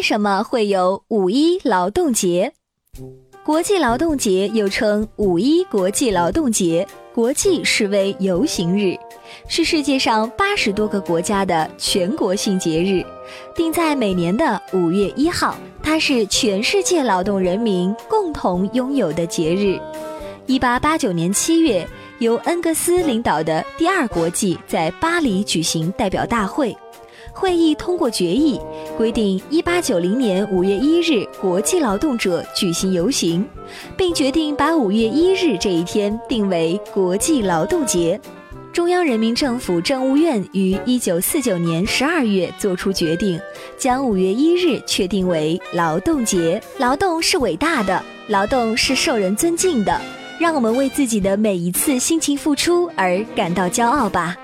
为什么会有五一劳动节？国际劳动节又称五一国际劳动节、国际示威游行日，是世界上八十多个国家的全国性节日，定在每年的五月一号。它是全世界劳动人民共同拥有的节日。一八八九年七月，由恩格斯领导的第二国际在巴黎举行代表大会。会议通过决议，规定一八九零年五月一日国际劳动者举行游行，并决定把五月一日这一天定为国际劳动节。中央人民政府政务院于一九四九年十二月作出决定，将五月一日确定为劳动节。劳动是伟大的，劳动是受人尊敬的，让我们为自己的每一次辛勤付出而感到骄傲吧。